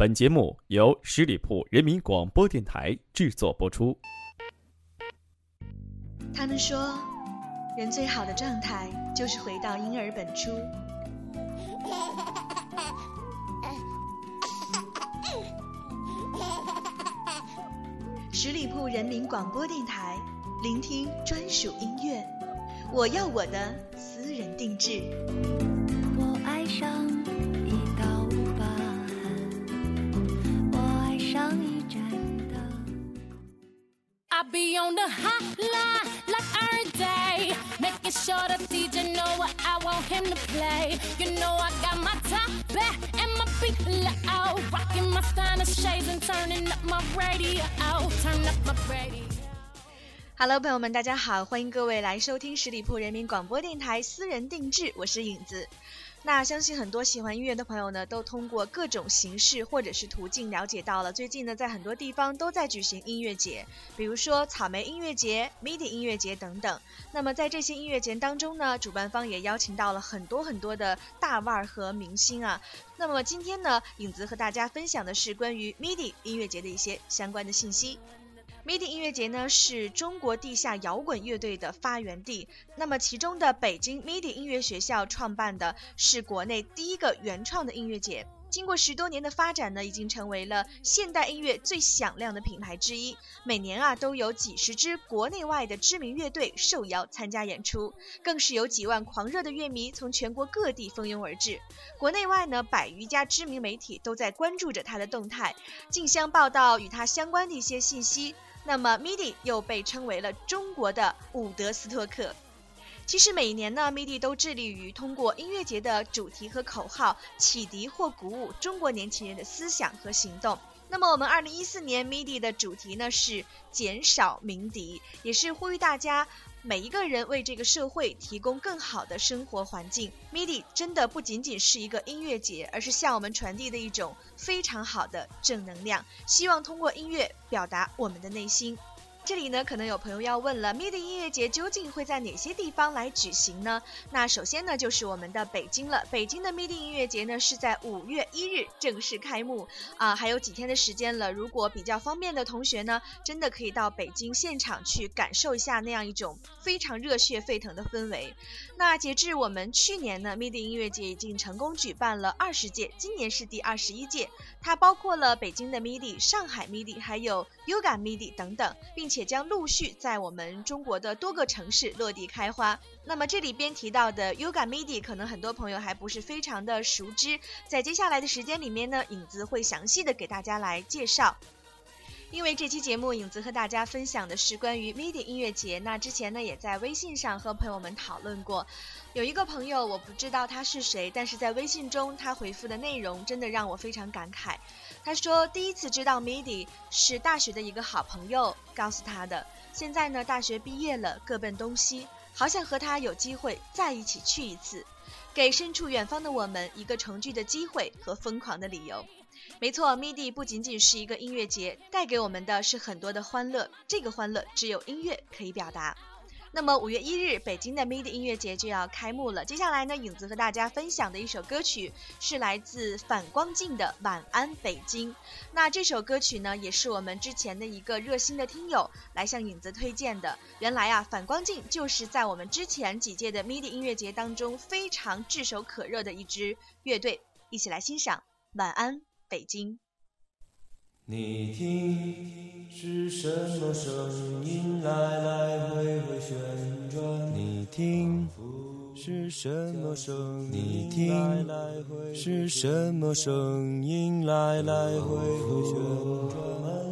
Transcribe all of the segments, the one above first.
本节目由十里铺人民广播电台制作播出。他们说，人最好的状态就是回到婴儿本初。十里铺人民广播电台，聆听专属音乐。我要我的私人定制。I be on the hotline like every day, making sure the DJ know what I want him to play. You know I got my top back and my feet low, rocking my stunner shades and turning up my radio. Turn up my radio. Hello，朋友们，大家好，欢迎各位来收听十里铺人民广播电台私人定制，我是影子。那相信很多喜欢音乐的朋友呢，都通过各种形式或者是途径了解到了，最近呢，在很多地方都在举行音乐节，比如说草莓音乐节、MIDI 音乐节等等。那么在这些音乐节当中呢，主办方也邀请到了很多很多的大腕儿和明星啊。那么今天呢，影子和大家分享的是关于 MIDI 音乐节的一些相关的信息。MIDI 音乐节呢是中国地下摇滚乐队的发源地，那么其中的北京 MIDI 音乐学校创办的是国内第一个原创的音乐节。经过十多年的发展呢，已经成为了现代音乐最响亮的品牌之一。每年啊，都有几十支国内外的知名乐队受邀参加演出，更是有几万狂热的乐迷从全国各地蜂拥而至。国内外呢，百余家知名媒体都在关注着它的动态，竞相报道与它相关的一些信息。那么，MIDI 又被称为了中国的伍德斯托克。其实每年呢，MIDI 都致力于通过音乐节的主题和口号，启迪或鼓舞中国年轻人的思想和行动。那么，我们二零一四年 MIDI 的主题呢是减少鸣笛，也是呼吁大家每一个人为这个社会提供更好的生活环境。MIDI 真的不仅仅是一个音乐节，而是向我们传递的一种非常好的正能量，希望通过音乐表达我们的内心。这里呢，可能有朋友要问了，MIDI 音乐节究竟会在哪些地方来举行呢？那首先呢，就是我们的北京了。北京的 MIDI 音乐节呢，是在五月一日正式开幕啊，还有几天的时间了。如果比较方便的同学呢，真的可以到北京现场去感受一下那样一种非常热血沸腾的氛围。那截至我们去年呢，MIDI 音乐节已经成功举办了二十届，今年是第二十一届。它包括了北京的 MIDI、上海 MIDI，还有 Yoga MIDI 等等，并且也将陆续在我们中国的多个城市落地开花。那么这里边提到的 Yoga Medi 可能很多朋友还不是非常的熟知，在接下来的时间里面呢，影子会详细的给大家来介绍。因为这期节目，影子和大家分享的是关于 MIDI 音乐节。那之前呢，也在微信上和朋友们讨论过。有一个朋友，我不知道他是谁，但是在微信中他回复的内容真的让我非常感慨。他说，第一次知道 MIDI 是大学的一个好朋友告诉他的。现在呢，大学毕业了，各奔东西，好想和他有机会再一起去一次，给身处远方的我们一个重聚的机会和疯狂的理由。没错，MIDI 不仅仅是一个音乐节，带给我们的是很多的欢乐。这个欢乐只有音乐可以表达。那么五月一日，北京的 MIDI 音乐节就要开幕了。接下来呢，影子和大家分享的一首歌曲是来自反光镜的《晚安北京》。那这首歌曲呢，也是我们之前的一个热心的听友来向影子推荐的。原来啊，反光镜就是在我们之前几届的 MIDI 音乐节当中非常炙手可热的一支乐队。一起来欣赏《晚安北京》。你听是什么声音来来回回旋转？你听是什么声音？你听是什么声音来来回回旋转？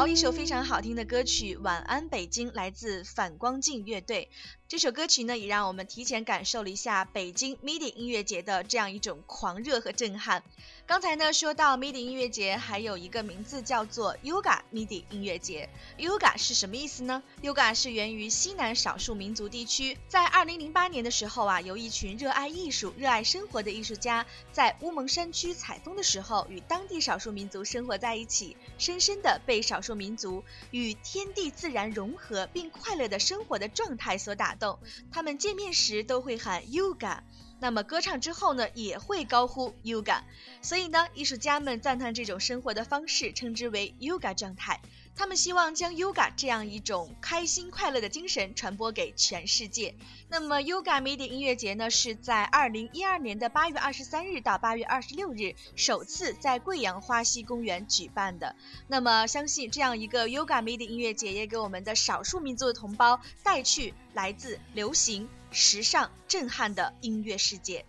好一首非常好听的歌曲《晚安北京》，来自反光镜乐队。这首歌曲呢，也让我们提前感受了一下北京 MIDI 音乐节的这样一种狂热和震撼。刚才呢说到 MIDI 音乐节，还有一个名字叫做 Yoga MIDI 音乐节。Yoga 是什么意思呢？Yoga 是源于西南少数民族地区，在2008年的时候啊，有一群热爱艺术、热爱生活的艺术家，在乌蒙山区采风的时候，与当地少数民族生活在一起，深深的被少数民族与天地自然融合并快乐的生活的状态所打。动，他们见面时都会喊 Yoga，那么歌唱之后呢，也会高呼 Yoga。所以呢，艺术家们赞叹这种生活的方式，称之为 Yoga 状态。他们希望将 Yoga 这样一种开心快乐的精神传播给全世界。那么 Yoga MIDI 音乐节呢，是在二零一二年的八月二十三日到八月二十六日，首次在贵阳花溪公园举办的。那么，相信这样一个 Yoga MIDI 音乐节，也给我们的少数民族的同胞带去来自流行、时尚、震撼的音乐世界。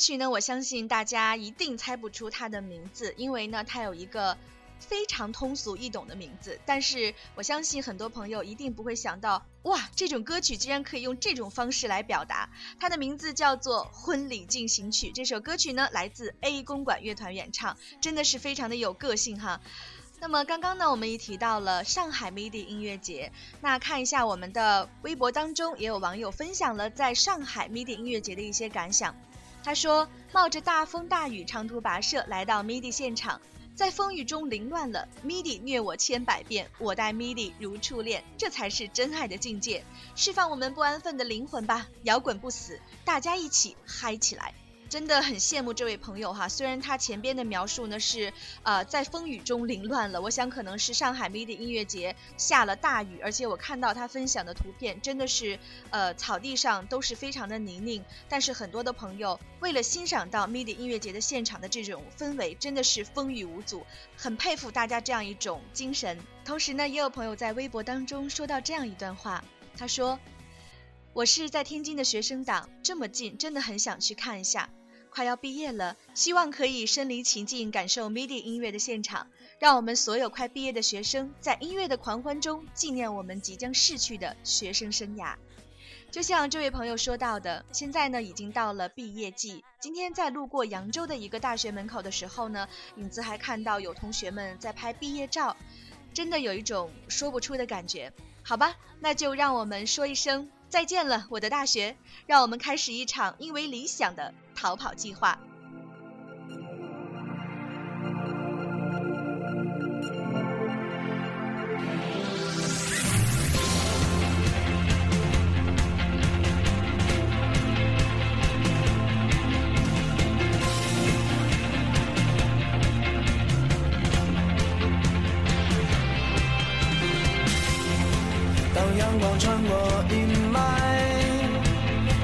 曲呢，我相信大家一定猜不出它的名字，因为呢，它有一个非常通俗易懂的名字。但是我相信很多朋友一定不会想到，哇，这种歌曲居然可以用这种方式来表达。它的名字叫做《婚礼进行曲》。这首歌曲呢，来自 A 公馆乐团演唱，真的是非常的有个性哈。那么刚刚呢，我们也提到了上海 MIDI 音乐节。那看一下我们的微博当中，也有网友分享了在上海 MIDI 音乐节的一些感想。他说：“冒着大风大雨，长途跋涉来到 MIDI 现场，在风雨中凌乱了。MIDI 虐我千百遍，我待 MIDI 如初恋，这才是真爱的境界。释放我们不安分的灵魂吧，摇滚不死，大家一起嗨起来。”真的很羡慕这位朋友哈。虽然他前边的描述呢是呃在风雨中凌乱了，我想可能是上海 MIDI 音乐节下了大雨，而且我看到他分享的图片真的是呃草地上都是非常的泥泞。但是很多的朋友为了欣赏到 MIDI 音乐节的现场的这种氛围，真的是风雨无阻，很佩服大家这样一种精神。同时呢，也有朋友在微博当中说到这样一段话，他说。我是在天津的学生党，这么近，真的很想去看一下。快要毕业了，希望可以身临其境感受 MIDI 音乐的现场，让我们所有快毕业的学生在音乐的狂欢中纪念我们即将逝去的学生生涯。就像这位朋友说到的，现在呢已经到了毕业季。今天在路过扬州的一个大学门口的时候呢，影子还看到有同学们在拍毕业照，真的有一种说不出的感觉。好吧，那就让我们说一声。再见了，我的大学，让我们开始一场因为理想的逃跑计划。当阳光穿过阴霾，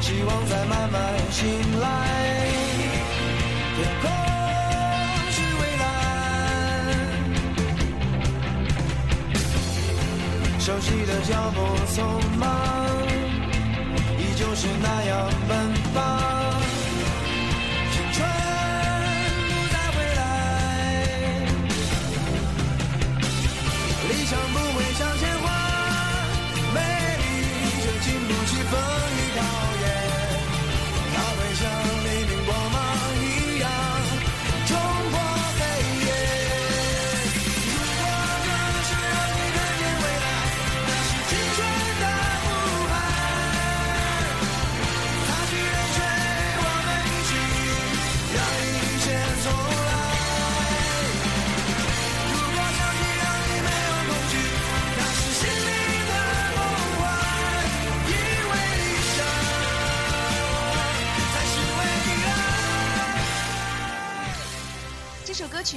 希望在慢慢醒熟悉的脚步匆忙，依旧是那样奔放。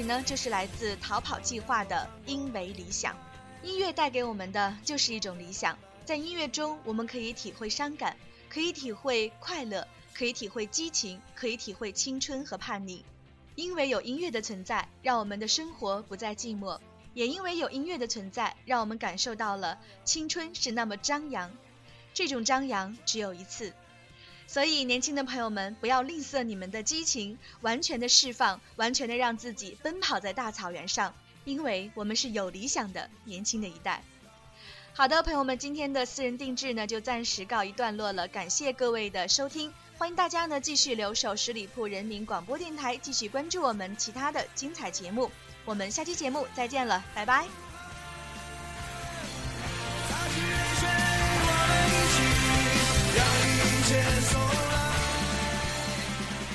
呢，就是来自逃跑计划的《因为理想》。音乐带给我们的就是一种理想，在音乐中，我们可以体会伤感，可以体会快乐，可以体会激情，可以体会青春和叛逆。因为有音乐的存在，让我们的生活不再寂寞；也因为有音乐的存在，让我们感受到了青春是那么张扬。这种张扬只有一次。所以，年轻的朋友们，不要吝啬你们的激情，完全的释放，完全的让自己奔跑在大草原上，因为我们是有理想的年轻的一代。好的，朋友们，今天的私人定制呢就暂时告一段落了，感谢各位的收听，欢迎大家呢继续留守十里铺人民广播电台，继续关注我们其他的精彩节目。我们下期节目再见了，拜拜。